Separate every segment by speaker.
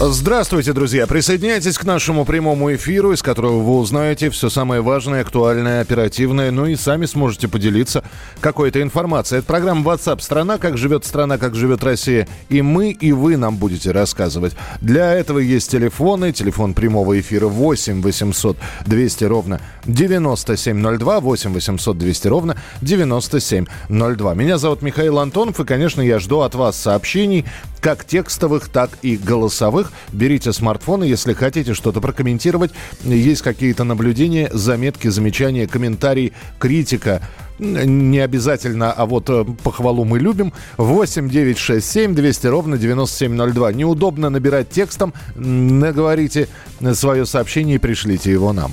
Speaker 1: Здравствуйте, друзья! Присоединяйтесь к нашему прямому эфиру, из которого вы узнаете все самое важное, актуальное, оперативное, ну и сами сможете поделиться какой-то информацией. Это программа WhatsApp «Страна. Как живет страна, как живет Россия». И мы, и вы нам будете рассказывать. Для этого есть телефоны. Телефон прямого эфира 8 800 200 ровно 9702, 8 800 200 ровно 9702. Меня зовут Михаил Антонов, и, конечно, я жду от вас сообщений, как текстовых, так и голосовых. Берите смартфоны, если хотите что-то прокомментировать. Есть какие-то наблюдения, заметки, замечания, комментарии, критика не обязательно, а вот э, похвалу мы любим. 8 9 6 7 200 ровно 9702. Неудобно набирать текстом. Наговорите свое сообщение и пришлите его нам.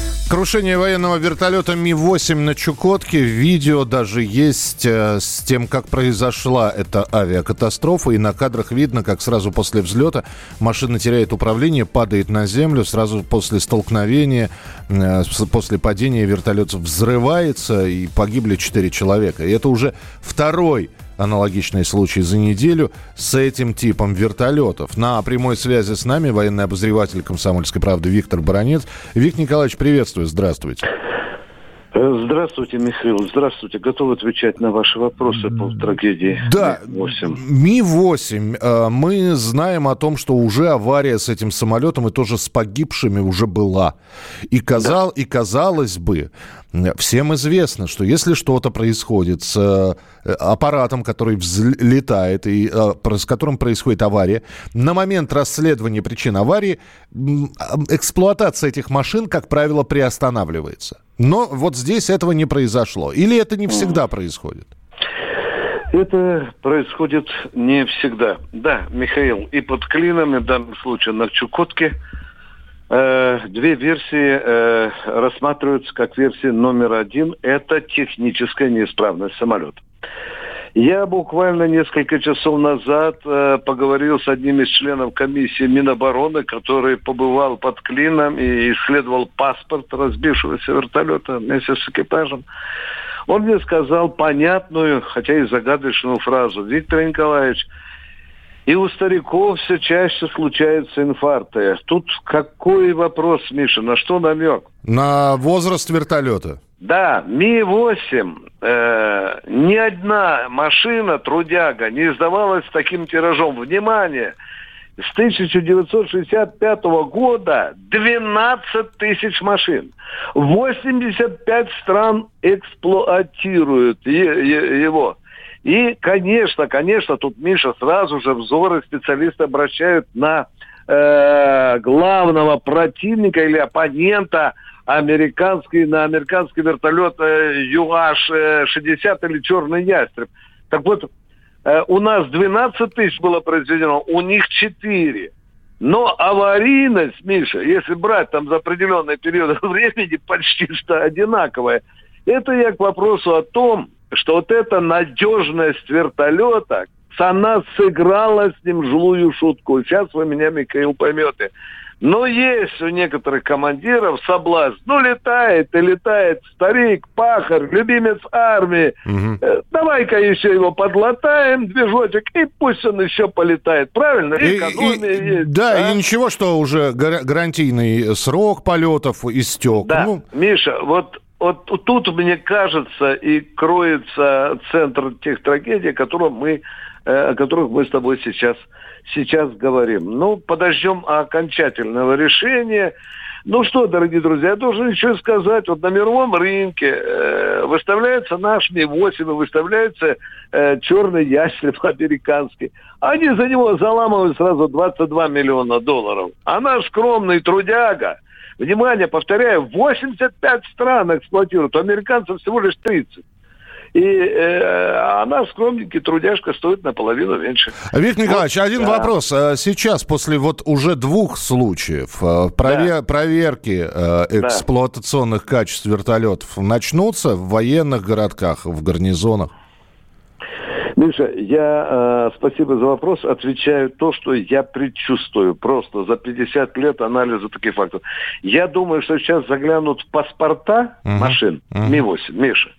Speaker 1: Крушение военного вертолета Ми-8 на Чукотке. Видео даже есть э, с тем, как произошла эта авиакатастрофа. И на кадрах видно, как сразу после взлета машина теряет управление, падает на землю. Сразу после столкновения, э, после падения вертолет взрывается и погибли 4 человека. И это уже второй аналогичный случай за неделю с этим типом вертолетов. На прямой связи с нами военный обозреватель «Комсомольской правды» Виктор Баранец. Виктор Николаевич, приветствую, здравствуйте.
Speaker 2: Здравствуйте, Михаил. Здравствуйте. Готов отвечать на ваши вопросы по трагедии
Speaker 1: да, Ми-8. Ми-8. Э, мы знаем о том, что уже авария с этим самолетом и тоже с погибшими уже была. И, казал, да. и казалось бы, Всем известно, что если что-то происходит с э, аппаратом, который взлетает и э, с которым происходит авария, на момент расследования причин аварии эксплуатация этих машин, как правило, приостанавливается. Но вот здесь этого не произошло. Или это не всегда происходит?
Speaker 2: Это происходит не всегда. Да, Михаил, и под клином, и в данном случае на Чукотке – две версии э, рассматриваются как версия номер один. Это техническая неисправность самолета. Я буквально несколько часов назад э, поговорил с одним из членов комиссии Минобороны, который побывал под клином и исследовал паспорт разбившегося вертолета вместе с экипажем. Он мне сказал понятную, хотя и загадочную фразу. Виктор Николаевич, и у стариков все чаще случаются инфаркты. Тут какой вопрос, Миша, на что намек?
Speaker 1: На возраст вертолета.
Speaker 2: Да, Ми-8, э, ни одна машина, трудяга, не издавалась с таким тиражом. Внимание, с 1965 года 12 тысяч машин. 85 стран эксплуатируют его. И, конечно, конечно, тут, Миша, сразу же взоры специалисты обращают на э, главного противника или оппонента американский, на американский вертолет э, ЮАШ-60 или Черный Ястреб. Так вот, э, у нас 12 тысяч было произведено, у них 4. Но аварийность, Миша, если брать там за определенный период времени, почти что одинаковая. Это я к вопросу о том, что вот эта надежность вертолета, она сыграла с ним злую шутку. Сейчас вы меня, Михаил, поймете. Но есть у некоторых командиров соблазн. Ну, летает и летает старик, пахарь, любимец армии. Угу. Давай-ка еще его подлатаем, движочек, и пусть он еще полетает. Правильно?
Speaker 1: Экономия и, и, есть. Да, а? и ничего, что уже гарантийный срок полетов истек.
Speaker 2: Да, ну... Миша, вот вот тут, мне кажется, и кроется центр тех трагедий, о, мы, э, о которых мы с тобой сейчас, сейчас говорим. Ну, подождем окончательного решения. Ну что, дорогие друзья, я должен еще сказать, вот на мировом рынке э, выставляется наш Ми-8, выставляется э, черный ястреб американский. Они за него заламывают сразу 22 миллиона долларов. А наш скромный трудяга – Внимание, повторяю, 85 стран эксплуатируют, у американцев всего лишь 30. И э, она, скромненький трудяжка, стоит наполовину меньше.
Speaker 1: Виктор Николаевич, вот, один да. вопрос. А сейчас, после вот уже двух случаев э, провер... да. проверки э, эксплуатационных да. качеств вертолетов начнутся в военных городках, в гарнизонах?
Speaker 2: Миша, я, э, спасибо за вопрос, отвечаю то, что я предчувствую. Просто за 50 лет анализа таких фактов. Я думаю, что сейчас заглянут в паспорта uh-huh. машин uh-huh. Ми-8, Миша.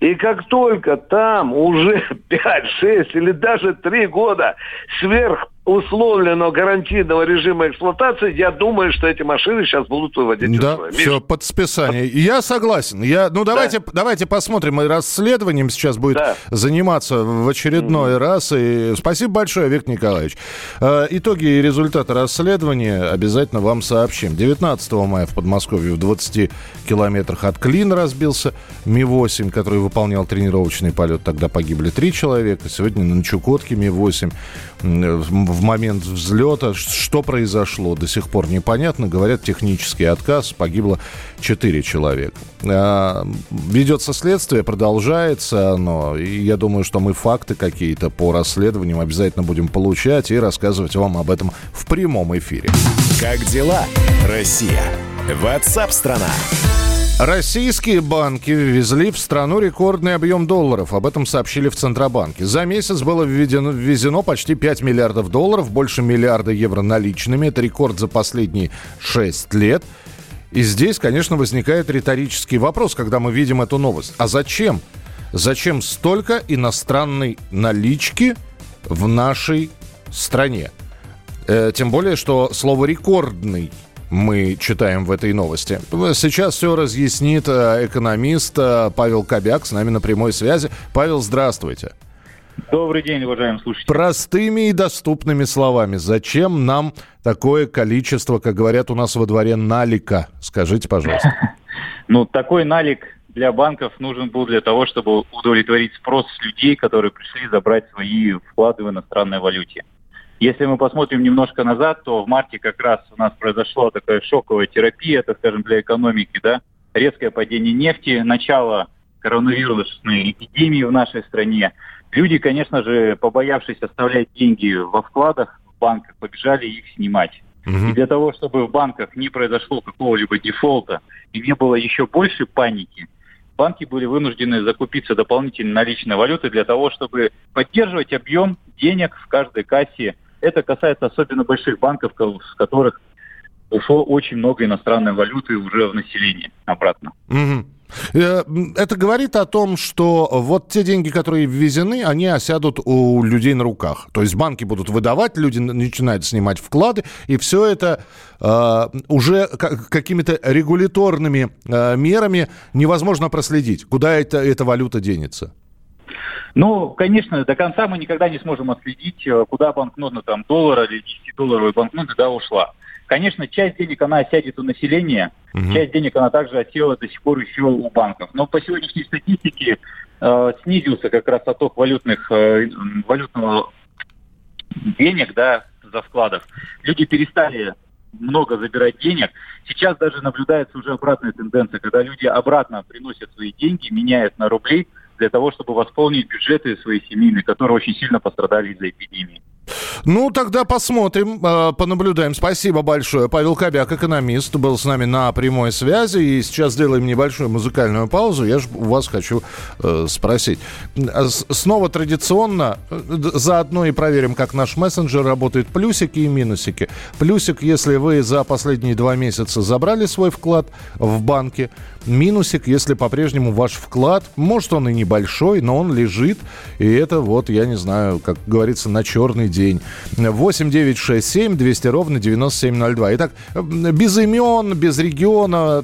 Speaker 2: И как только там уже 5, 6 или даже 3 года сверх условленного гарантийного режима эксплуатации, я думаю, что эти машины сейчас будут выводить
Speaker 1: да, из все, под списание. Я согласен. Я, ну, давайте, да. давайте посмотрим. И расследованием сейчас будет да. заниматься в очередной mm-hmm. раз. И спасибо большое, Виктор Николаевич. Э, итоги и результаты расследования обязательно вам сообщим. 19 мая в Подмосковье в 20 километрах от Клин разбился Ми-8, который выполнял тренировочный полет. Тогда погибли три человека. Сегодня на Чукотке Ми-8 в момент взлета. Что произошло, до сих пор непонятно. Говорят, технический отказ. Погибло 4 человека. А, ведется следствие, продолжается но И я думаю, что мы факты какие-то по расследованиям обязательно будем получать и рассказывать вам об этом в прямом эфире.
Speaker 3: Как дела, Россия? Ватсап-страна!
Speaker 1: Российские банки ввезли в страну рекордный объем долларов. Об этом сообщили в Центробанке. За месяц было введено, ввезено почти 5 миллиардов долларов, больше миллиарда евро наличными. Это рекорд за последние 6 лет. И здесь, конечно, возникает риторический вопрос, когда мы видим эту новость. А зачем? Зачем столько иностранной налички в нашей стране? Э, тем более, что слово «рекордный» мы читаем в этой новости. Сейчас все разъяснит э, экономист э, Павел Кобяк с нами на прямой связи. Павел, здравствуйте.
Speaker 4: Добрый день, уважаемые слушатели.
Speaker 1: Простыми и доступными словами, зачем нам такое количество, как говорят у нас во дворе, налика? Скажите, пожалуйста.
Speaker 4: Ну, такой налик для банков нужен был для того, чтобы удовлетворить спрос людей, которые пришли забрать свои вклады в иностранной валюте. Если мы посмотрим немножко назад, то в марте как раз у нас произошла такая шоковая терапия, так скажем, для экономики, да, резкое падение нефти, начало коронавирусной эпидемии в нашей стране. Люди, конечно же, побоявшись оставлять деньги во вкладах в банках, побежали их снимать. Угу. И для того, чтобы в банках не произошло какого-либо дефолта и не было еще больше паники, банки были вынуждены закупиться дополнительной наличной валюты для того, чтобы поддерживать объем денег в каждой кассе это касается особенно больших банков, с которых ушло очень много иностранной валюты уже в население обратно.
Speaker 1: Это говорит о том, что вот те деньги, которые ввезены, они осядут у людей на руках. То есть банки будут выдавать, люди начинают снимать вклады, и все это э, уже какими-то регуляторными э, мерами невозможно проследить, куда это, эта валюта денется.
Speaker 4: Ну, конечно, до конца мы никогда не сможем отследить, э, куда банкнота там доллара или 10-долларовая банкнота да, ушла. Конечно, часть денег она осядет у населения, угу. часть денег она также осела до сих пор еще у банков. Но по сегодняшней статистике э, снизился как раз отток валютных, э, валютного денег, да, за вкладов. Люди перестали много забирать денег. Сейчас даже наблюдается уже обратная тенденция, когда люди обратно приносят свои деньги, меняют на рубли – для того, чтобы восполнить бюджеты свои семейные, которые очень сильно пострадали из-за эпидемии.
Speaker 1: Ну, тогда посмотрим, э, понаблюдаем. Спасибо большое. Павел Кобяк, экономист, был с нами на прямой связи. И сейчас сделаем небольшую музыкальную паузу. Я же у вас хочу э, спросить. Снова традиционно, э, заодно и проверим, как наш мессенджер работает. Плюсики и минусики. Плюсик, если вы за последние два месяца забрали свой вклад в банке. Минусик, если по-прежнему ваш вклад, может он и небольшой, но он лежит. И это вот, я не знаю, как говорится, на черный день. 8 9 6 7 200 ровно 9702. Итак, без имен, без региона.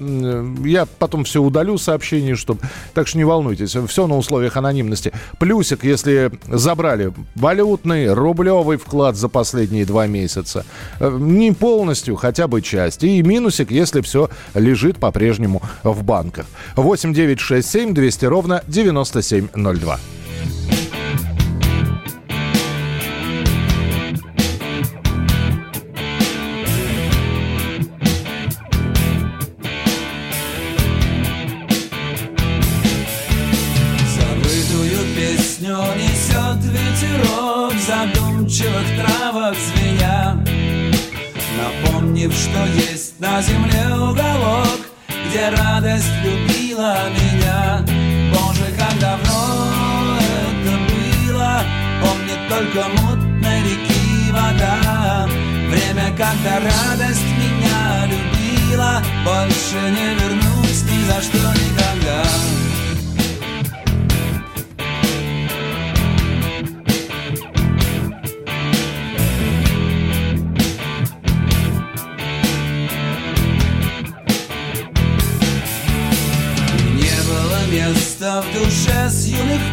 Speaker 1: Я потом все удалю сообщение, чтобы... Так что не волнуйтесь, все на условиях анонимности. Плюсик, если забрали валютный, рублевый вклад за последние два месяца. Не полностью, хотя бы часть. И минусик, если все лежит по-прежнему в банках. 8 9 6 7 200 ровно 9702.
Speaker 5: Земле уголок Где радость любила меня. Боже, как давно это было Помнит только мутной реки вода. Время, когда радость меня любила Больше не вернусь ни за что никогда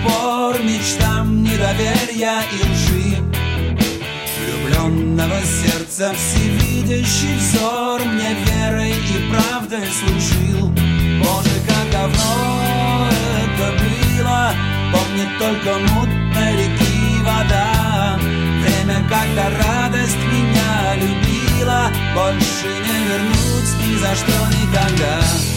Speaker 5: юных пор Мечтам недоверия и лжи. Влюбленного сердца всевидящий взор Мне верой и правдой служил. Боже, как давно это было Помнит только мутной реки вода. Время, когда радость меня любила Больше не вернуть ни за что никогда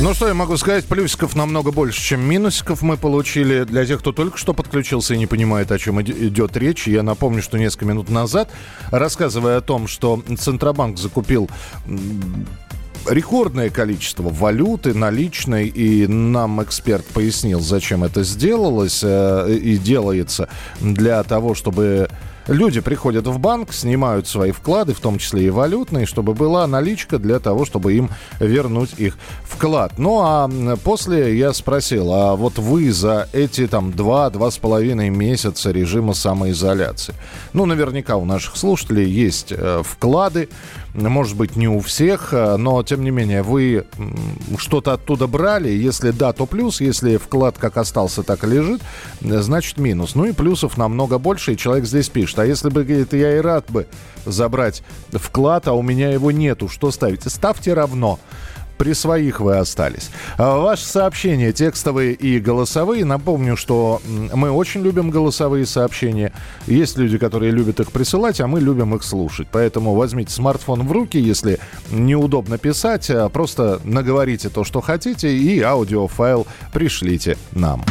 Speaker 1: Ну что я могу сказать, плюсиков намного больше, чем минусиков мы получили. Для тех, кто только что подключился и не понимает, о чем идет речь, я напомню, что несколько минут назад, рассказывая о том, что Центробанк закупил рекордное количество валюты наличной, и нам эксперт пояснил, зачем это сделалось э, и делается для того, чтобы Люди приходят в банк, снимают свои вклады, в том числе и валютные, чтобы была наличка для того, чтобы им вернуть их вклад. Ну а после я спросил, а вот вы за эти там два-два с половиной месяца режима самоизоляции, ну наверняка у наших слушателей есть э, вклады, может быть, не у всех, э, но, тем не менее, вы что-то оттуда брали. Если да, то плюс. Если вклад как остался, так и лежит, э, значит минус. Ну и плюсов намного больше, и человек здесь пишет. А если бы, говорит, я и рад бы забрать вклад, а у меня его нету, что ставите? Ставьте равно при своих вы остались. А ваши сообщения текстовые и голосовые. Напомню, что мы очень любим голосовые сообщения. Есть люди, которые любят их присылать, а мы любим их слушать. Поэтому возьмите смартфон в руки, если неудобно писать, а просто наговорите то, что хотите, и аудиофайл пришлите нам.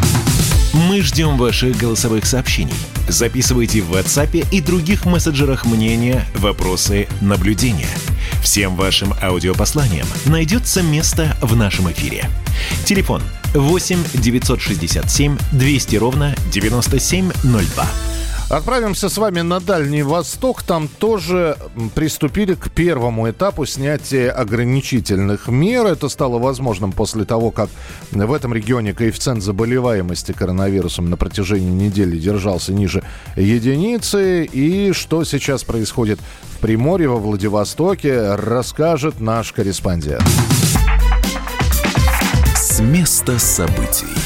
Speaker 3: Мы ждем ваших голосовых сообщений. Записывайте в WhatsApp и других мессенджерах мнения, вопросы, наблюдения. Всем вашим аудиопосланиям найдется место в нашем эфире. Телефон 8 967 200 ровно 9702.
Speaker 1: Отправимся с вами на Дальний Восток. Там тоже приступили к первому этапу снятия ограничительных мер. Это стало возможным после того, как в этом регионе коэффициент заболеваемости коронавирусом на протяжении недели держался ниже единицы. И что сейчас происходит в Приморье, во Владивостоке, расскажет наш корреспондент.
Speaker 3: С места событий.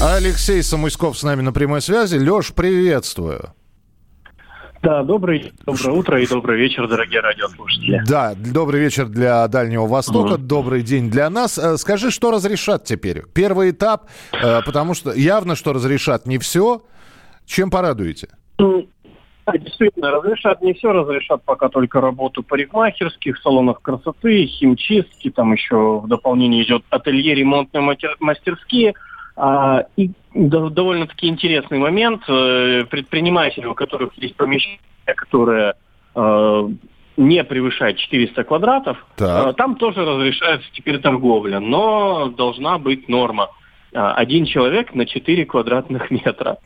Speaker 1: Алексей Самуйсков с нами на прямой связи. Леш, приветствую.
Speaker 6: Да, добрый, доброе утро и добрый вечер, дорогие радиослушатели.
Speaker 1: Да, добрый вечер для Дальнего Востока, угу. добрый день для нас. Э, скажи, что разрешат теперь? Первый этап, э, потому что явно, что разрешат не все. Чем порадуете?
Speaker 6: Ну, да, действительно, разрешат не все, разрешат пока только работу парикмахерских, салонов красоты, химчистки, там еще в дополнение идет ателье, ремонтные мастерские – и довольно-таки интересный момент. Э, предприниматели, у которых есть помещение, которое э, не превышает 400 квадратов, так. Э, там тоже разрешается теперь торговля, но должна быть норма. Один человек на 4 квадратных метра.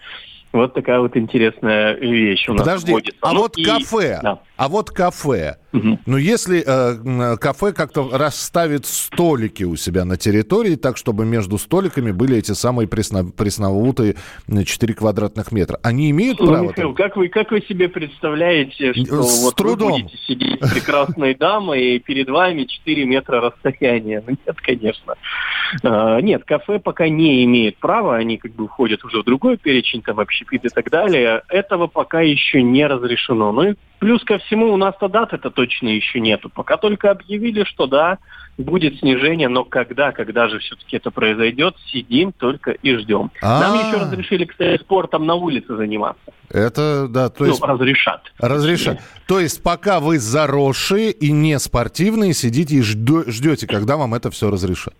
Speaker 6: Вот такая вот интересная вещь у нас
Speaker 1: Подожди, вводится. а ну, вот и... кафе, да. А вот кафе. Ну, если э, кафе как-то расставит столики у себя на территории, так, чтобы между столиками были эти самые пресно, пресловутые 4 квадратных метра, они имеют
Speaker 6: Ну,
Speaker 1: право?
Speaker 6: Михаил, как вы, как вы себе представляете, что
Speaker 1: С
Speaker 6: вот
Speaker 1: трудом.
Speaker 6: вы будете сидеть с прекрасной дамой, и перед вами 4 метра расстояния? Ну, нет, конечно. А, нет, кафе пока не имеет права, они как бы входят уже в другой перечень, там, общепит и так далее. Этого пока еще не разрешено. Ну и плюс ко всему у нас-то даты-то точно еще нету. Пока только объявили, что да, будет снижение, но когда, когда же все-таки это произойдет, сидим только и ждем. Нам
Speaker 1: А.
Speaker 6: еще разрешили, кстати, спортом на улице заниматься.
Speaker 1: Это, да, то есть...
Speaker 6: Ну, разрешат.
Speaker 1: Разрешат. То есть пока вы заросшие и не спортивные, сидите и ждете, когда вам это все разрешат.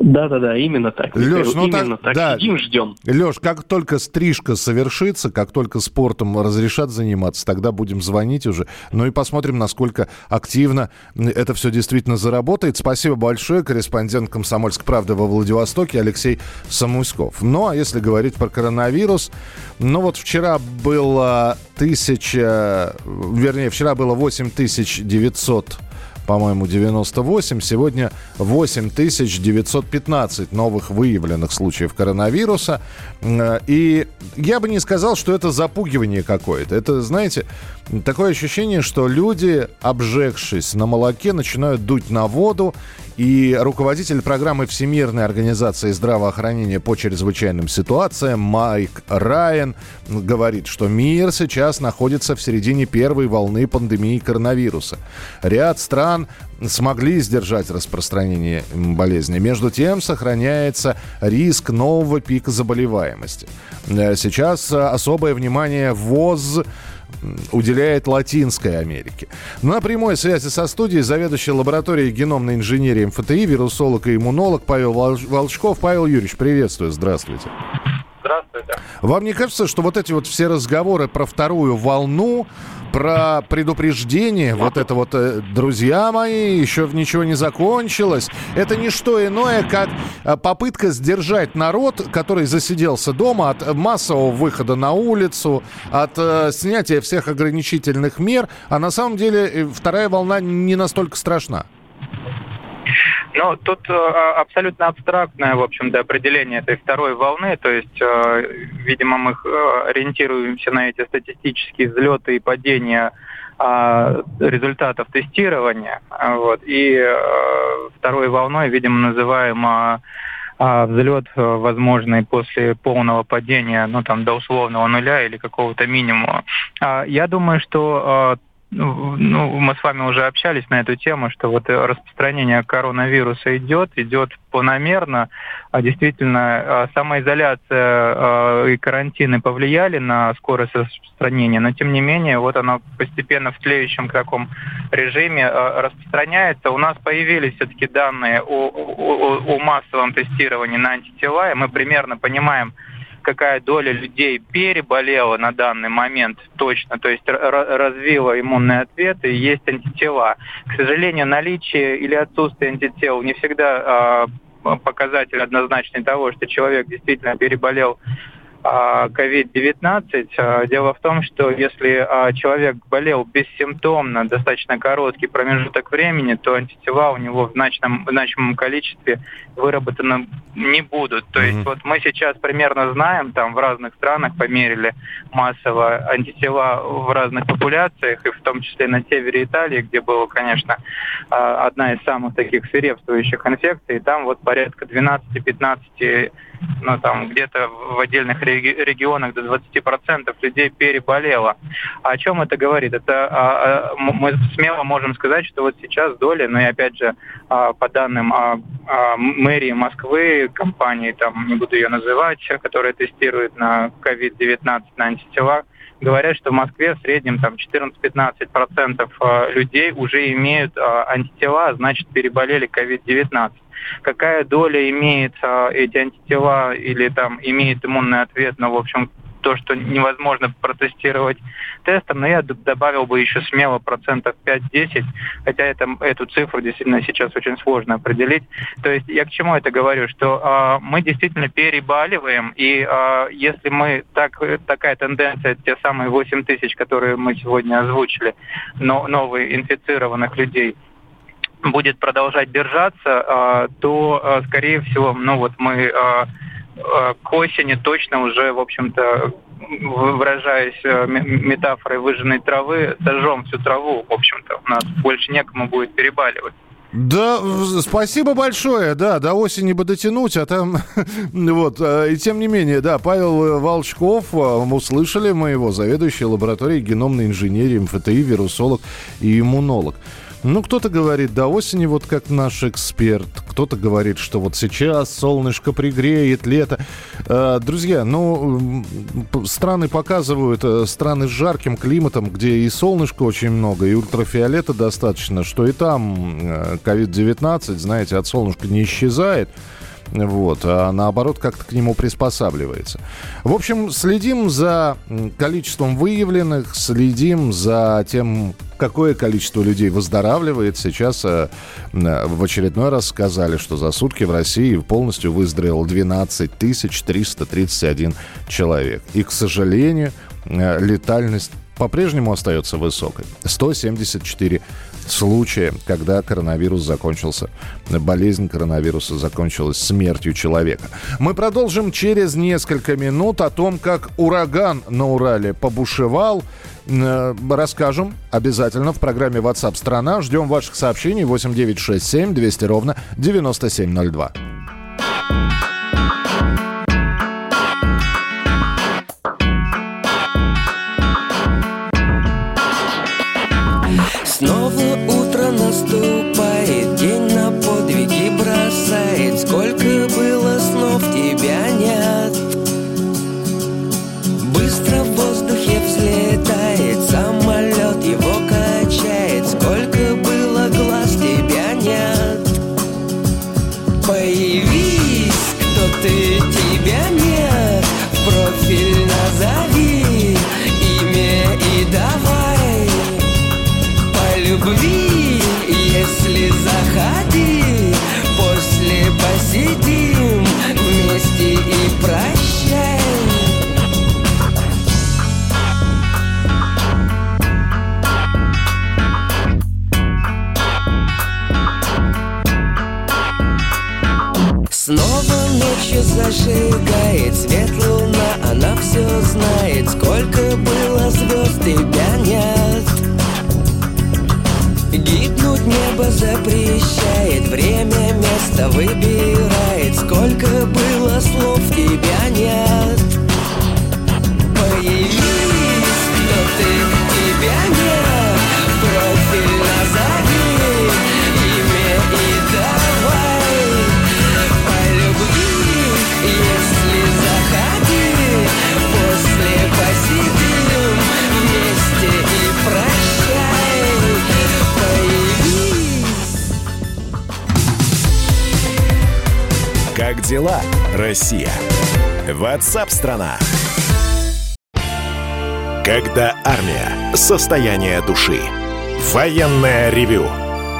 Speaker 6: Да-да-да, именно так. Михаил,
Speaker 1: ну так-
Speaker 6: именно так.
Speaker 1: да.
Speaker 6: Сидим, ждем.
Speaker 1: Леш, как только стрижка совершится, как только спортом разрешат заниматься, тогда будем звонить уже. Ну и посмотрим, насколько активно это все действительно заработает. Спасибо большое. Корреспондент «Комсомольской правды» во Владивостоке Алексей Самуськов. Ну, а если говорить про коронавирус, ну вот вчера было тысяча, вернее, вчера было 8900 по-моему, 98. Сегодня 8915 новых выявленных случаев коронавируса. Э, И я бы не сказал, что это запугивание какое-то. Это, знаете, такое ощущение, что люди, обжегшись на молоке, начинают дуть на воду. И руководитель программы Всемирной организации здравоохранения по чрезвычайным ситуациям Майк Райан говорит, что мир сейчас находится в середине первой волны пандемии коронавируса. Ряд стран смогли сдержать распространение болезни. Между тем сохраняется риск нового пика заболеваемости. Э, Сейчас э, особое внимание ВОЗ уделяет Латинской Америке. На прямой связи со студией заведующий лабораторией геномной инженерии МФТИ, вирусолог и иммунолог Павел Волчков. Павел Юрьевич, приветствую, здравствуйте.
Speaker 4: Здравствуйте.
Speaker 1: Вам не кажется, что вот эти вот все разговоры про вторую волну, про предупреждение, вот это вот, э, друзья мои, еще ничего не закончилось, это не что иное, как э, попытка сдержать народ, который засиделся дома от массового выхода на улицу, от э, снятия всех ограничительных мер, а на самом деле вторая волна не настолько страшна.
Speaker 7: Ну, тут э, абсолютно абстрактное, в общем-то, определение этой второй волны. То есть, э, видимо, мы э, ориентируемся на эти статистические взлеты и падения э, результатов тестирования. А, Вот. И второй волной, видимо, называем а, взлет возможный после полного падения, ну там до условного нуля или какого-то минимума. А, Я думаю, что ну, ну, мы с вами уже общались на эту тему, что вот э, распространение коронавируса идет, идет планомерно. А действительно, э, самоизоляция э, и карантины повлияли на скорость распространения, но тем не менее, вот оно постепенно в тлеющем таком режиме распространяется. У нас появились все-таки данные о- о- о массовом тестировании на антитела, и мы примерно понимаем, какая доля людей переболела на данный момент точно, то есть развила иммунный ответ и есть антитела. К сожалению, наличие или отсутствие антител не всегда а, показатель однозначный того, что человек действительно переболел COVID-19. А, Дело в том, что если а, человек болел бессимптомно достаточно короткий промежуток времени, то антитела у него в значном, значимом количестве выработаны не будут. То есть
Speaker 1: Мгм.
Speaker 7: вот мы сейчас примерно знаем, там в разных странах померили массово антитела в разных популяциях, и в том числе на севере Италии, где была, конечно, а, одна из самых таких свирепствующих инфекций, там вот порядка 12-15 ну, там, где-то в отдельных реги- регионах до 20% людей переболело. А о чем это говорит? Это а, а, мы смело можем сказать, что вот сейчас доля, ну и опять же, по данным мэрии Москвы, компании, там, не буду ее называть, которая тестирует на COVID-19 на антитела, говорят, что в Москве в среднем там 14-15% а, людей уже имеют антитела, значит переболели COVID-19 какая доля имеет а, эти антитела или там имеет иммунный ответ, ну, в общем, то, что невозможно протестировать тестом, но я добавил бы еще смело процентов 5-10, хотя это, эту цифру действительно сейчас очень сложно определить. То есть я к чему это говорю, что э, мы действительно перебаливаем, и э, если мы так, такая тенденция, те самые 8 тысяч, которые мы сегодня озвучили, но новые инфицированных людей, будет продолжать держаться, то, скорее всего, ну вот мы к осени точно уже, в общем-то, выражаясь метафорой выжженной травы, сожжем всю траву, в общем-то. У нас больше некому будет перебаливать.
Speaker 1: Да, спасибо большое, да, до осени бы дотянуть, а там, вот, и тем не менее, да, Павел Волчков, э, мы услышали мы его, заведующий лабораторией геномной инженерии, МФТИ, вирусолог и иммунолог. Ну, кто-то говорит, до осени, вот как наш эксперт. Кто-то говорит, что вот сейчас солнышко пригреет, лето. Э, друзья, ну, страны показывают, э, страны с жарким климатом, где и солнышко очень много, и ультрафиолета достаточно, что и там COVID-19, э, знаете, от солнышка не исчезает вот, а наоборот как-то к нему приспосабливается. В общем, следим за количеством выявленных, следим за тем, какое количество людей выздоравливает. Сейчас э, в очередной раз сказали, что за сутки в России полностью выздоровел 12 331 человек. И, к сожалению, э, летальность по-прежнему остается высокой. 174 случая, когда коронавирус закончился, болезнь коронавируса закончилась смертью человека. Мы продолжим через несколько минут о том, как ураган на Урале побушевал. Э, расскажем обязательно в программе WhatsApp страна. Ждем ваших сообщений 8967 200 ровно 9702.
Speaker 3: Россия? Ватсап-страна! Когда армия. Состояние души. Военное ревю.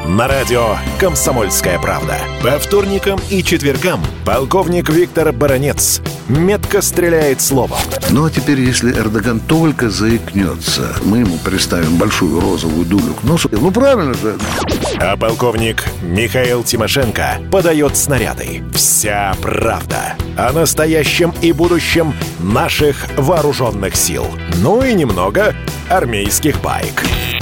Speaker 3: На радио «Комсомольская правда». По вторникам и четвергам полковник Виктор Баранец метко стреляет словом.
Speaker 8: Ну а теперь, если Эрдоган только заикнется, мы ему представим большую розовую дулю к носу. Ну правильно же.
Speaker 3: А полковник Михаил Тимошенко подает снаряды. Вся правда о настоящем и будущем наших вооруженных сил. Ну и немного армейских байк.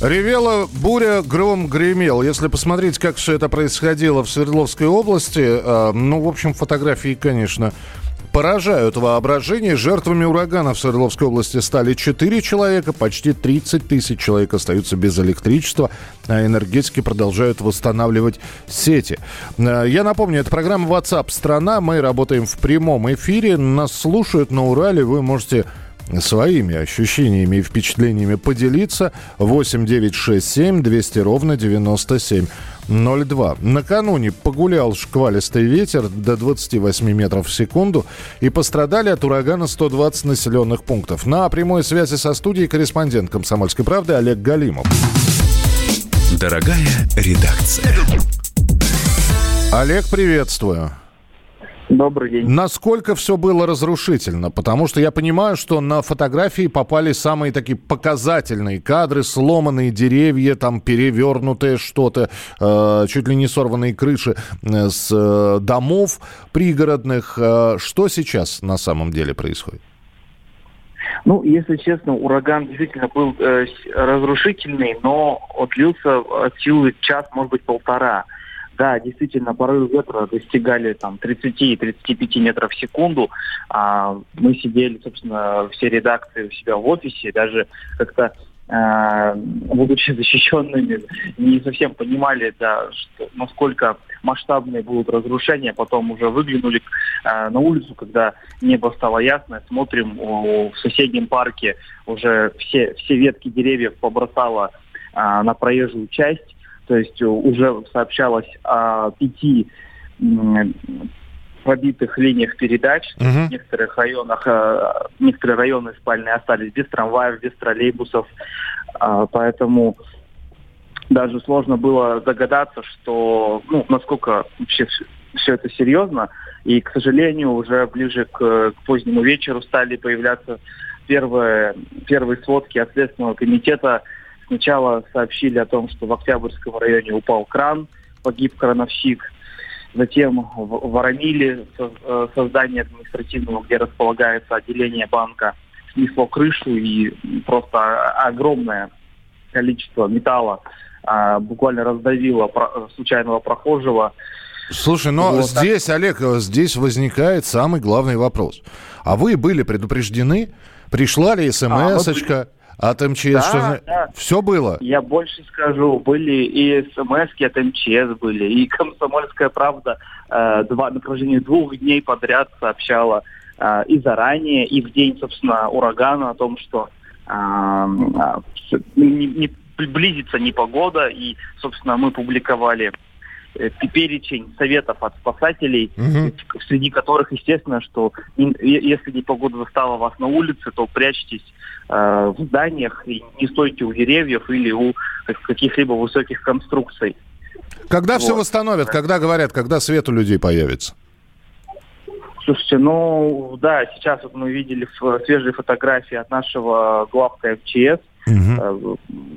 Speaker 1: Ревела буря, гром гремел. Если посмотреть, как все это происходило в Свердловской области, э, ну, в общем, фотографии, конечно, Поражают воображение. Жертвами урагана в Свердловской области стали 4 человека. Почти 30 тысяч человек остаются без электричества, а энергетики продолжают восстанавливать сети. Э, Я напомню, это программа WhatsApp «Страна». Мы работаем в прямом эфире. Нас слушают на Урале. Вы можете своими ощущениями и впечатлениями поделиться. 8 9 6 7 200 ровно 9702. Накануне погулял шквалистый ветер до 28 метров в секунду и пострадали от урагана 120 населенных пунктов. На прямой связи со студией корреспондент «Комсомольской правды» Олег Галимов.
Speaker 3: Дорогая редакция.
Speaker 1: Олег, приветствую.
Speaker 9: Добрый день.
Speaker 1: Насколько все было разрушительно? Потому что я понимаю, что на фотографии попали самые такие показательные кадры, сломанные деревья, там перевернутое что-то, э, чуть ли не сорванные крыши э, с э, домов пригородных. Э, что сейчас на самом деле происходит?
Speaker 9: Ну, если честно, ураган действительно был э, разрушительный, но вот длился от силы час, может быть, полтора. Да, действительно, порывы ветра достигали там 30-35 метров в секунду. А мы сидели, собственно, все редакции у себя в офисе, даже как-то э, будучи защищенными, не совсем понимали, да, что, насколько масштабные будут разрушения. Потом уже выглянули э, на улицу, когда небо стало ясное, смотрим о, в соседнем парке уже все, все ветки деревьев побросало а, на проезжую часть. То есть э, уже сообщалось о пяти пробитых линиях передач.
Speaker 1: Мгм.
Speaker 9: В некоторых районах, э, некоторые районы спальные остались без трамваев, без троллейбусов. А, Поэтому даже сложно было догадаться, что, ну, насколько вообще все это серьезно. И, к сожалению, уже ближе к, к позднему вечеру стали появляться первые, первые сводки от Следственного комитета. Сначала сообщили о том, что в Октябрьском районе упал кран, погиб крановщик. Затем в Воронили, э, создание административного, где располагается отделение банка, снесло крышу и просто огромное количество металла а, буквально раздавило про- случайного прохожего.
Speaker 1: Слушай, но
Speaker 9: Вот так.
Speaker 1: здесь, Олег, э, здесь возникает самый главный вопрос. А вы были предупреждены? Пришла ли смс-очка от МЧС?
Speaker 9: Да,
Speaker 1: Что
Speaker 9: да.
Speaker 1: Все было?
Speaker 9: Я больше скажу, были и смс от МЧС были, и «Комсомольская правда» э, два, на протяжении двух дней подряд сообщала э, и заранее, и в день, собственно, урагана о том, что э, а, всё- не, не приблизится непогода, и, собственно, мы публиковали э, перечень советов от спасателей,
Speaker 1: Мгм.
Speaker 9: среди которых, естественно, что если непогода застала вас на улице, то прячьтесь э, в зданиях и не стойте у деревьев или у как- каких-либо высоких конструкций.
Speaker 1: Когда все
Speaker 9: Вот.
Speaker 1: восстановят? Когда говорят, когда свет у людей появится?
Speaker 9: Слушайте, ну да, сейчас вот мы видели свежие фотографии от нашего главка МЧС. Э,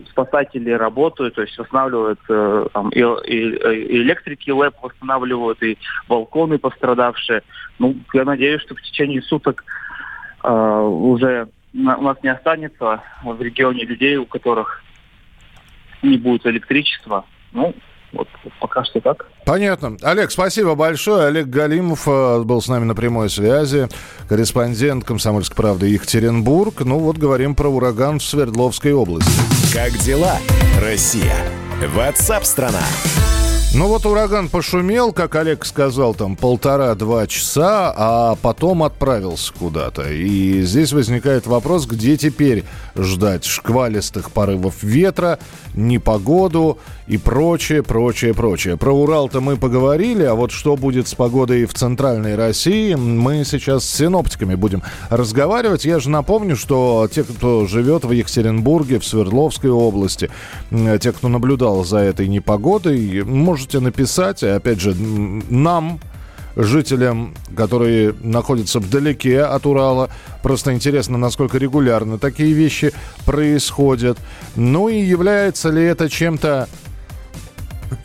Speaker 9: Спасатели работают, то есть восстанавливают э, там, и- и электрики ЛЭП восстанавливают, и балконы пострадавшие. Ну, я надеюсь, что в течение суток э, уже на- у нас не останется в регионе людей, у которых не будет электричества. Ну, вот пока что так.
Speaker 1: Понятно. Олег, спасибо большое. Олег Галимов э, был с нами на прямой связи. Корреспондент «Комсомольской правды» Екатеринбург. Ну вот говорим про ураган в Свердловской области.
Speaker 3: Как дела, Россия? Ватсап-страна!
Speaker 1: Ну вот ураган пошумел, как Олег сказал, там полтора-два часа, а потом отправился куда-то. И здесь возникает вопрос, где теперь ждать шквалистых порывов ветра, непогоду и прочее, прочее, прочее. Про Урал-то мы поговорили, а вот что будет с погодой в центральной России, мы сейчас с синоптиками будем разговаривать. Я же напомню, что те, кто живет в Екатеринбурге, в Свердловской области, те, кто наблюдал за этой непогодой, можете написать, опять же, нам, жителям, которые находятся вдалеке от Урала. Просто интересно, насколько регулярно такие вещи происходят. Ну и является ли это чем-то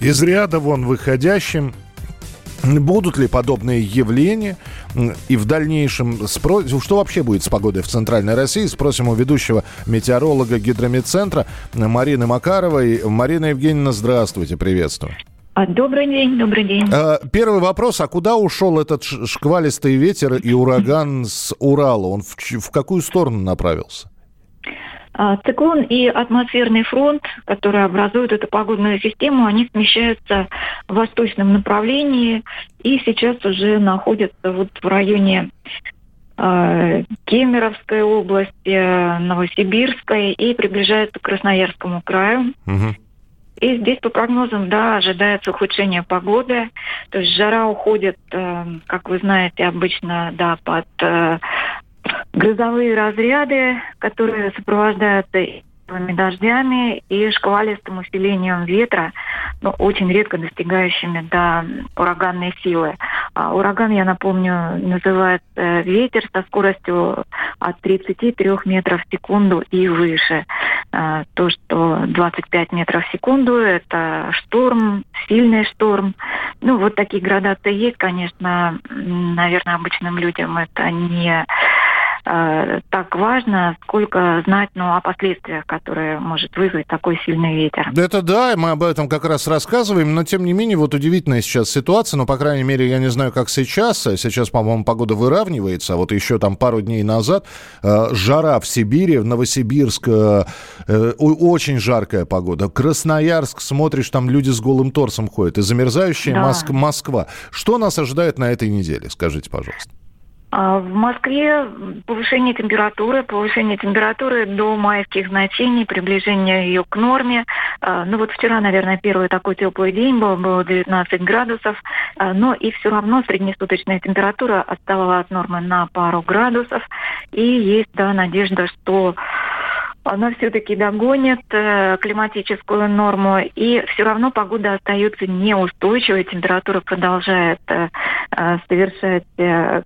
Speaker 1: из ряда вон выходящим? Будут ли подобные явления и в дальнейшем спро... что вообще будет с погодой в Центральной России? Спросим у ведущего метеоролога гидромедцентра Марины Макаровой. Марина Евгеньевна, здравствуйте, приветствую.
Speaker 10: А, Добрый день, добрый день.
Speaker 1: Э, Первый вопрос, а куда ушел этот шквалистый ветер и ураган с Урала? Он в, в какую сторону направился?
Speaker 10: А, Циклон и атмосферный фронт, которые образуют эту погодную систему, они смещаются в восточном направлении и сейчас уже находятся вот в районе э, Кемеровской области, Новосибирской и приближаются к Красноярскому краю. И здесь по прогнозам, да, ожидается ухудшение погоды. То есть жара уходит, э, как вы знаете, обычно, да, под э, грозовые разряды, которые сопровождаются и сильными дождями и шквалистым усилением ветра, но очень редко достигающими до ураганной силы. А ураган, я напомню, называется э, ветер со скоростью от 33 метров в секунду и выше. А, То, что 25 метров в секунду, это шторм, сильный шторм. Ну, вот такие градации есть, конечно, наверное, обычным людям это не э, так важно, сколько знать ну, о последствиях, которые может вызвать такой сильный ветер.
Speaker 1: Это да, мы об этом как раз рассказываем, но тем не менее вот удивительная сейчас ситуация, ну, по крайней мере, я не знаю, как сейчас, А сейчас, по-моему, погода выравнивается, а вот еще там пару дней назад э, жара в Сибири, в Новосибирск, э, э, очень жаркая погода, Красноярск, смотришь, там люди с голым торсом ходят, и замерзающая
Speaker 10: Да.
Speaker 1: Моск- Москва. Что нас ожидает на этой неделе, скажите, пожалуйста?
Speaker 10: А В Москве повышение температуры, повышение температуры до майских значений, приближение ее к норме. А, Ну вот вчера, наверное, первый такой теплый день был, было 19 градусов, А, но и все равно среднесуточная температура отставала от нормы на пару градусов. И есть, да, надежда, что она все-таки догонит э, климатическую норму, и все равно погода остается неустойчивой, температура продолжает э, э, совершать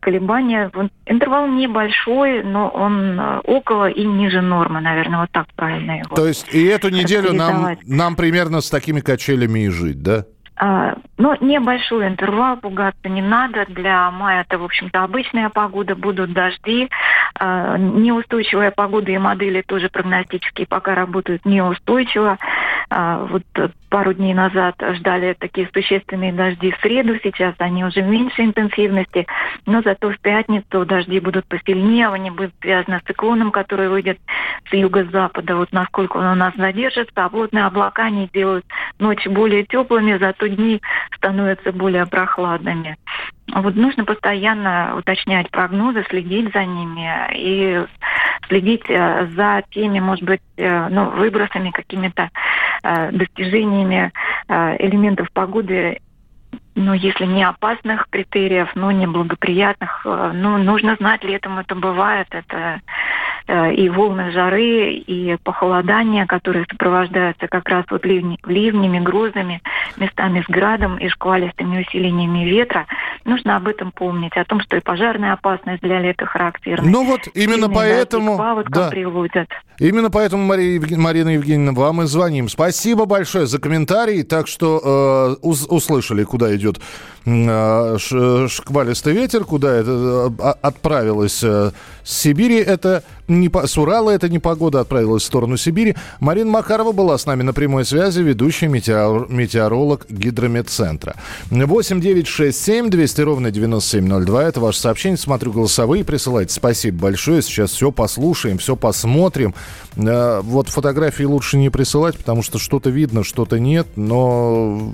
Speaker 10: колебания. Интервал небольшой, но он около и ниже нормы, наверное, вот так правильно его.
Speaker 1: То есть и эту неделю нам, нам примерно с такими качелями и жить, да?
Speaker 10: А, Но небольшой интервал, пугаться не надо. Для мая это, в общем-то, обычная погода, будут дожди. А, Неустойчивая погода и модели тоже прогностические пока работают неустойчиво. А, Вот э, пару дней назад ждали такие существенные дожди в среду, сейчас они уже в меньшей интенсивности, но зато в пятницу дожди будут посильнее, они будут связаны с циклоном, который выйдет с юго-запада, вот насколько он у нас задержится, а плотные облака не делают ночи более теплыми, зато дни становятся более прохладными. Вот нужно постоянно уточнять прогнозы, следить за ними и следить э, за теми, может быть, э, ну, выбросами, какими-то э, достижениями элементов погоды, ну, если не опасных критериев, но неблагоприятных, э, ну, нужно знать, летом это бывает, это и волны жары, и похолодания, которые сопровождаются как раз вот ливни- ливнями, грозами, местами с градом и шквалистыми усилениями ветра. Нужно об этом помнить, о том, что и пожарная опасность для лета характерна.
Speaker 1: Ну вот именно
Speaker 10: Сильные
Speaker 1: поэтому...
Speaker 10: паводкам
Speaker 1: да.
Speaker 10: приводят.
Speaker 1: Именно поэтому, Мария Марина Евгеньевна, вам и звоним. Спасибо большое за комментарий. Так что э, ус- услышали, куда идет э, шквалистый ветер, куда это э, а- отправилась э, с Сибири. Это не по- с Урала это не погода, отправилась в сторону Сибири. Марина Макарова была с нами на прямой связи, ведущий метеор- метеоролог гидрометцентра. 8 9 6 7 200 ровно 9702. Это ваше сообщение. Смотрю голосовые, присылайте. Спасибо большое. Сейчас все послушаем, все посмотрим. Э, Вот фотографии лучше не присылать, потому что что-то видно, что-то нет. Но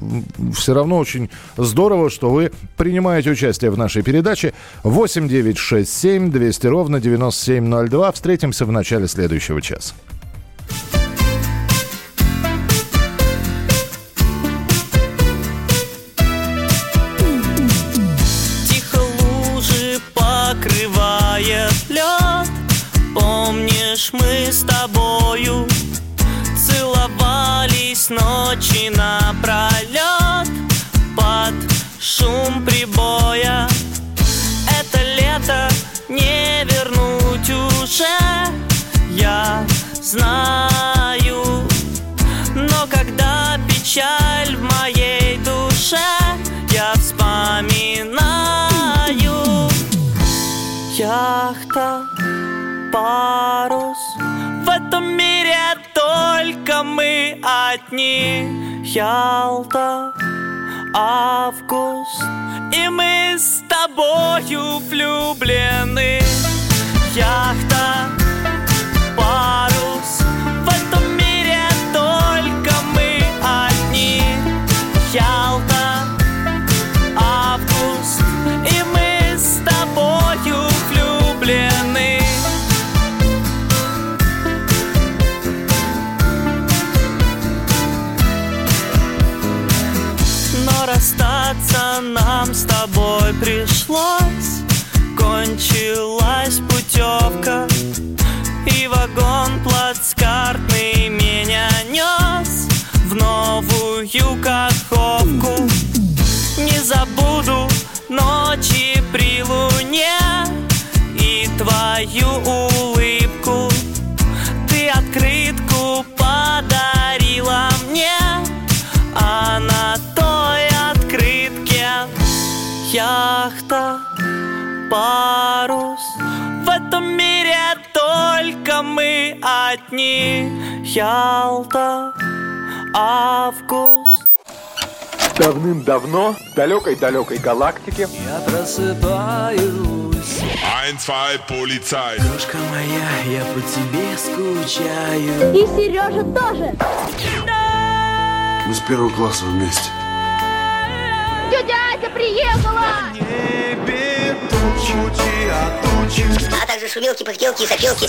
Speaker 1: все равно очень здорово, что вы принимаете участие в нашей передаче. 8 9 6 7 200 ровно 9702. Встретимся в начале следующего часа.
Speaker 11: Тихо лужи покрывает лед Помнишь, мы с тобою Целовались ночи напролет знаю Но когда печаль в моей душе Я вспоминаю Яхта, парус. В этом мире только мы одни. Ялта, август. И мы с тобою влюблены. Яхта, ночи при луне И твою улыбку. Ты открытку подарила мне а на той открытке яхта, парус. В этом мире только мы одни. Ялта, август
Speaker 12: Давным-давно в далекой-далекой галактике
Speaker 5: Я просыпаюсь
Speaker 13: Ein, zwei, Polizei.
Speaker 5: Крошка моя, я по тебе скучаю
Speaker 14: И Сережа тоже.
Speaker 8: Мы с первого класса вместе.
Speaker 14: Тетя Ася приехала!
Speaker 15: А также шумелки, пыхтелки и сопелки.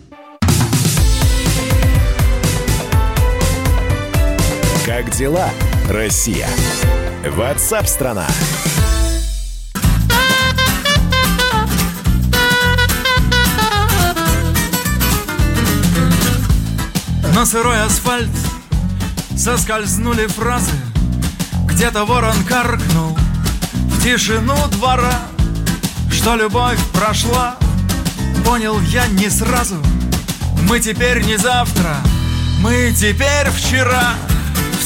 Speaker 3: Как дела, Россия? Ватсап-страна!
Speaker 16: На сырой асфальт соскользнули фразы Где-то ворон каркнул в тишину двора Что любовь прошла, понял я не сразу Мы теперь не завтра, мы теперь вчера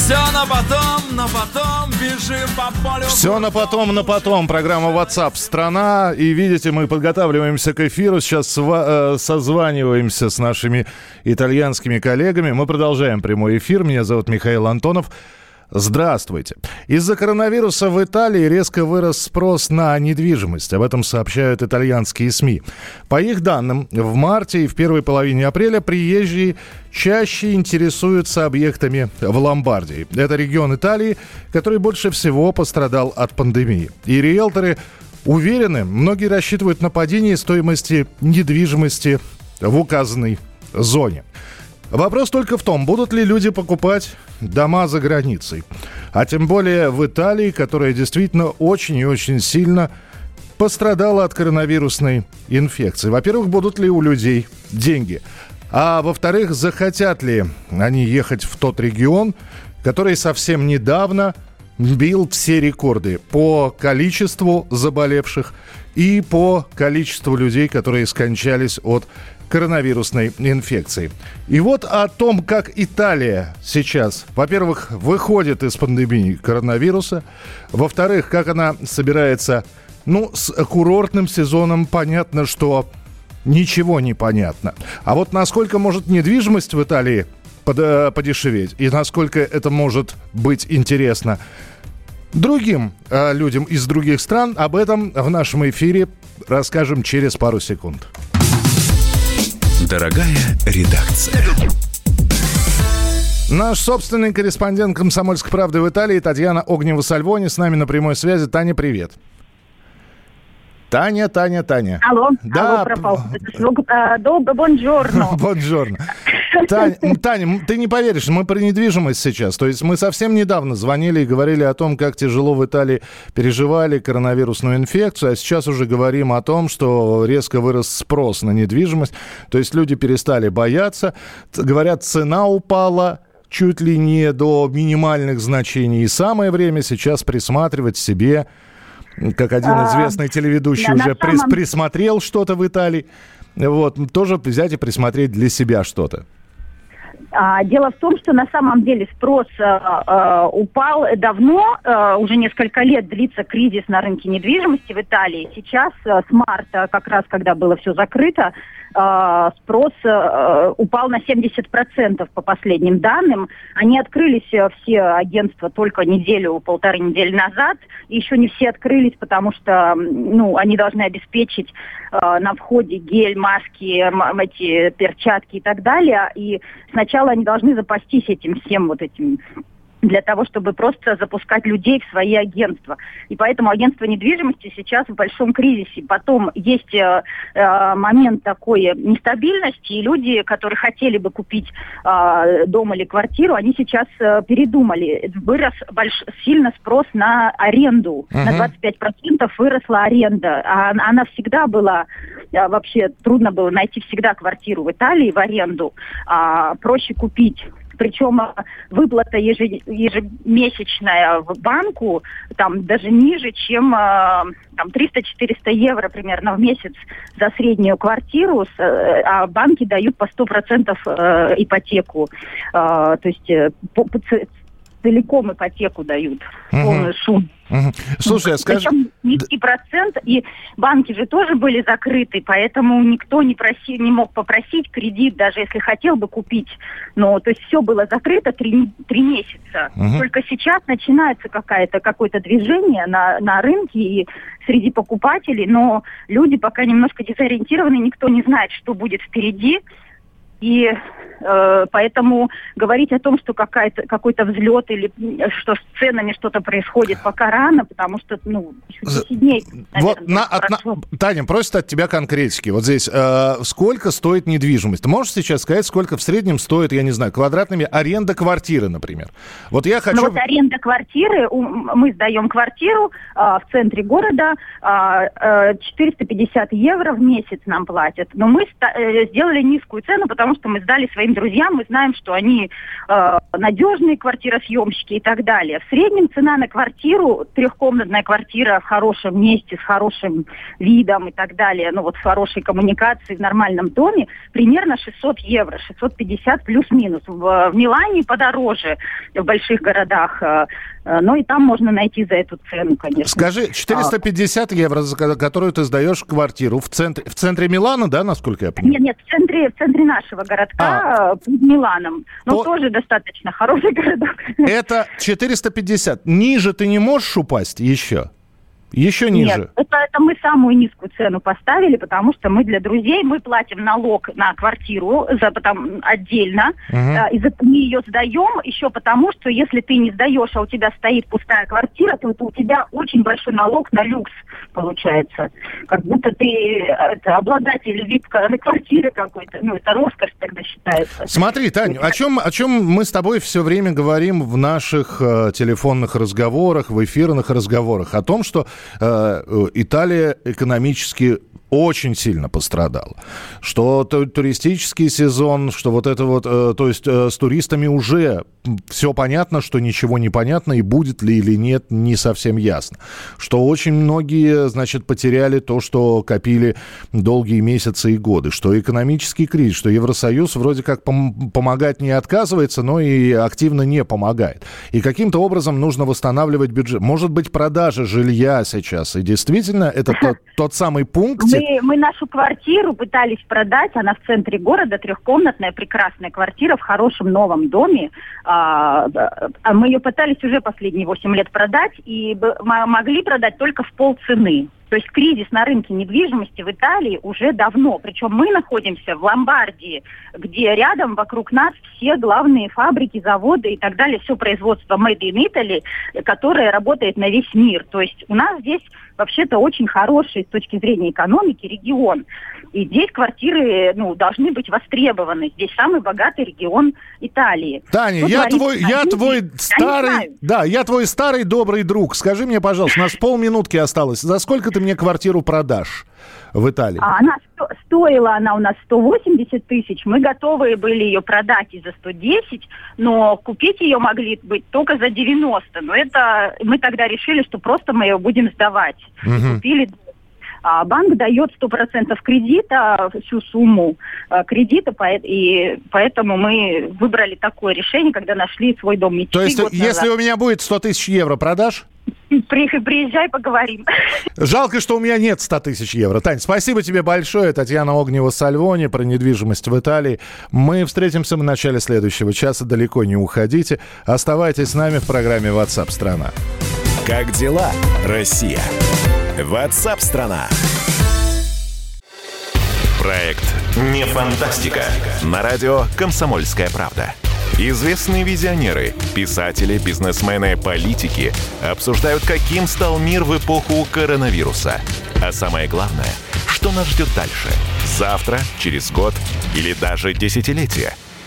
Speaker 16: Все на потом, на потом бежим по полю
Speaker 1: Все на потом, на потом. Программа WhatsApp страна. И видите, мы подготавливаемся к эфиру. Сейчас э, созваниваемся с нашими итальянскими коллегами. Мы продолжаем прямой эфир. Меня зовут Михаил Антонов. Здравствуйте. Из-за коронавируса в Италии резко вырос спрос на недвижимость. Об этом сообщают итальянские СМИ. По их данным, в марте и в первой половине апреля приезжие чаще интересуются объектами в Ломбардии. Это регион Италии, который больше всего пострадал от пандемии. И риэлторы уверены, многие рассчитывают на падение стоимости недвижимости в указанной зоне. Вопрос только в том, будут ли люди покупать дома за границей. А тем более в Италии, которая действительно очень и очень сильно пострадала от коронавирусной инфекции. Во-первых, будут ли у людей деньги? А во-вторых, захотят ли они ехать в тот регион, который совсем недавно бил все рекорды по количеству заболевших и по количеству людей, которые скончались от коронавирусной инфекции. И вот о том, как Италия сейчас, во-первых, выходит из пандемии коронавируса, во-вторых, как она собирается, ну, с курортным сезоном понятно, что ничего не понятно. А вот насколько может недвижимость в Италии э, подешеветь и насколько это может быть интересно другим э, людям из других стран, об этом в нашем эфире расскажем через пару секунд.
Speaker 3: Дорогая редакция.
Speaker 1: Наш собственный корреспондент «Комсомольской правды» в Италии Татьяна Огнева-Сальвони с нами на прямой связи. Таня, привет. Таня, Таня, Таня.
Speaker 10: Алло,
Speaker 1: Да.
Speaker 10: алло, пропал. А, Добро, бонжорно.
Speaker 1: Бонжорно. Таня, м, ты не поверишь, мы про недвижимость сейчас. То есть мы совсем недавно звонили и говорили о том, как тяжело в Италии переживали коронавирусную инфекцию, а сейчас уже говорим о том, что резко вырос спрос на недвижимость. То есть люди перестали бояться. Говорят, цена упала, чуть ли не до минимальных значений. И самое время сейчас присматривать себе, как один
Speaker 17: А,
Speaker 1: известный телеведущий уже
Speaker 17: самом-
Speaker 1: присмотрел что-то в Италии. Вот, тоже взять и присмотреть для себя что-то.
Speaker 17: А, Дело в том, что на самом деле спрос э, упал давно, э, уже несколько лет длится кризис на рынке недвижимости в Италии. Сейчас с марта, как раз когда было все закрыто, э, спрос э, упал на 70% по последним данным. Они открылись э, все агентства только неделю, полторы недели назад. Еще не все открылись, потому что ну, они должны обеспечить э, на входе гель, маски, эти перчатки и так далее. И сначала они должны запастись этим всем вот этим для того, чтобы просто запускать людей в свои агентства. И поэтому агентство недвижимости сейчас в большом кризисе. Потом есть э, э, момент такой нестабильности, и люди, которые хотели бы купить э, дом или квартиру, они сейчас э, передумали. Вырос больш... сильно спрос на аренду.
Speaker 18: Мгм.
Speaker 17: На 25% выросла аренда. А она она всегда была, э, вообще трудно было найти всегда квартиру в Италии в аренду. А, проще купить причем э, выплата еже- ежемесячная в банку там даже ниже, чем э, там 300-400 евро примерно в месяц за среднюю квартиру, э, а банки дают по 100% э, ипотеку. Э, то есть э, целиком ипотеку дают, полную сумму.
Speaker 1: Слушай, а скажи...
Speaker 17: Причем низкий процент, и банки же тоже были закрыты, поэтому никто не, проси, не мог попросить кредит, даже если хотел бы купить. Но то есть все было закрыто три, три месяца.
Speaker 18: Мгм.
Speaker 17: Только сейчас начинается какая-то, какое-то движение на, на рынке и среди покупателей, но люди пока немножко дезориентированы, никто не знает, что будет впереди. И э, поэтому говорить о том, что какая-то, какой-то взлет или что с ценами что-то происходит, пока рано, потому что, ну, еще 10 дней,
Speaker 1: Вот на, от- на- Таня просит от тебя конкретики. Вот здесь э, сколько стоит недвижимость? Ты можешь сейчас сказать, сколько в среднем стоит, я не знаю, квадратными аренда квартиры, например? Вот я хочу...
Speaker 17: Ну вот аренда квартиры, мы сдаем квартиру а, в центре города, а, 450 евро в месяц нам платят. Но мы ста- э, сделали низкую цену, потому что мы сдали своим друзьям, мы знаем, что они а, надежные квартиросъемщики и так далее. В среднем цена на квартиру, трехкомнатная квартира в хорошем месте, с хорошим видом и так далее, ну вот с хорошей коммуникацией в нормальном доме, примерно 600 евро, 650 плюс-минус. В, в Милане подороже, в больших городах, э, э, но и там можно найти за эту цену, конечно.
Speaker 1: Скажи, 450 евро, за ко- которую ты сдаешь квартиру в центре, в центре Милана, да, насколько я понимаю?
Speaker 17: Нет, нет, в центре, в центре нашего городка, э, под Миланом. Но
Speaker 1: То-
Speaker 17: тоже достаточно хороший городок.
Speaker 1: Это 450. Ниже ты не можешь упасть еще? Еще ниже?
Speaker 17: Нет, это, это мы самую низкую цену поставили, потому что мы для друзей, мы платим налог на квартиру за, потом, отдельно,
Speaker 18: Мгм.
Speaker 17: э, и за- мы ее сдаем еще потому, что если ты не сдаешь, а у тебя стоит пустая квартира, то это у тебя очень большой налог на люкс получается. Как будто ты это, обладатель вип-квартиры какой-то, ну это роскошь тогда считается.
Speaker 1: Смотри, Тань, о чем, о чем мы с тобой все время говорим в наших э, телефонных разговорах, в эфирных разговорах? О том, что Италия экономически очень сильно пострадала. Что ту- туристический сезон, что вот это вот, э, то есть э, с туристами уже все понятно, что ничего не понятно, и будет ли или нет, не совсем ясно. Что очень многие, значит, потеряли то, что копили долгие месяцы и годы. Что экономический кризис, что Евросоюз вроде как пом- помогать не отказывается, но и активно не помогает. И каким-то образом нужно восстанавливать бюджет. Может быть, продажа жилья сейчас. И действительно, это тот, тот самый пункт,
Speaker 17: Мы, мы нашу квартиру пытались продать, она в центре города, трехкомнатная, прекрасная квартира в хорошем новом доме. А, а мы ее пытались уже последние 8 лет продать, и могли продать только в полцены. То есть кризис на рынке недвижимости в Италии уже давно. Причем мы находимся в Ломбардии, где рядом вокруг нас все главные фабрики, заводы и так далее, все производство Made in Italy, которое работает на весь мир. То есть у нас здесь вообще-то очень хороший с точки зрения экономики регион. И здесь квартиры ну, должны быть востребованы. Здесь самый богатый регион Италии.
Speaker 1: Таня,
Speaker 17: Что
Speaker 1: я твой, я
Speaker 17: юге,
Speaker 1: твой
Speaker 17: я
Speaker 1: старый, да, я твой старый добрый друг. Скажи мне, пожалуйста, у нас полминутки осталось. За сколько ты мне квартиру продашь? В Италии?
Speaker 17: А она сто- стоила она у нас 180 тысяч. Мы готовы были ее продать и за 110, но купить ее могли быть только за 90. Но это мы тогда решили, что просто мы ее будем сдавать.
Speaker 1: Мгм.
Speaker 17: Купили а банк дает 100% кредита, всю сумму э, кредита, и поэтому мы выбрали такое решение, когда нашли свой дом мечты
Speaker 1: То есть, если
Speaker 17: назад.
Speaker 1: у меня будет 100 тысяч евро, продашь?
Speaker 17: При- Приезжай, поговорим.
Speaker 1: Жалко, что у меня нет 100 тысяч евро. Тань, спасибо тебе большое. Татьяна Огнева-Сальвони про недвижимость в Италии. Мы встретимся в начале следующего часа. Далеко не уходите. Оставайтесь с нами в программе WhatsApp страна.
Speaker 3: Как дела, Россия? WhatsApp страна. Проект «Не фантастика» на радио «Комсомольская правда». Известные визионеры, писатели, бизнесмены, политики обсуждают, каким стал мир в эпоху коронавируса. А самое главное, что нас ждет дальше? Завтра, через год или даже десятилетие?